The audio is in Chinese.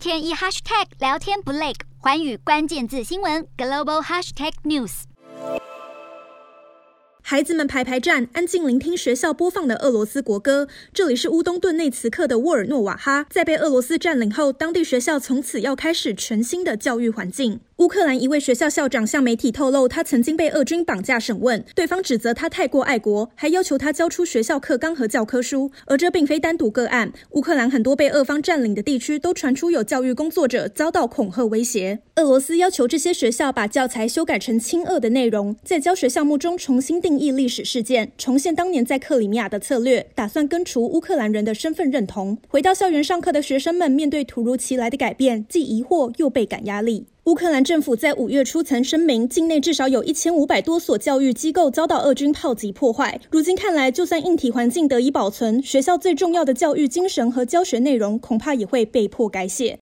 天一 hashtag 聊天不累，环宇关键字新闻 global hashtag news。孩子们排排站，安静聆听学校播放的俄罗斯国歌。这里是乌东顿内茨克的沃尔诺瓦哈，在被俄罗斯占领后，当地学校从此要开始全新的教育环境。乌克兰一位学校校长向媒体透露，他曾经被俄军绑架审问，对方指责他太过爱国，还要求他交出学校课纲和教科书。而这并非单独个案，乌克兰很多被俄方占领的地区都传出有教育工作者遭到恐吓威胁。俄罗斯要求这些学校把教材修改成亲俄的内容，在教学项目中重新定义历史事件，重现当年在克里米亚的策略，打算根除乌克兰人的身份认同。回到校园上课的学生们面对突如其来的改变，既疑惑又倍感压力。乌克兰政府在五月初曾声明，境内至少有一千五百多所教育机构遭到俄军炮击破坏。如今看来，就算硬体环境得以保存，学校最重要的教育精神和教学内容恐怕也会被迫改写。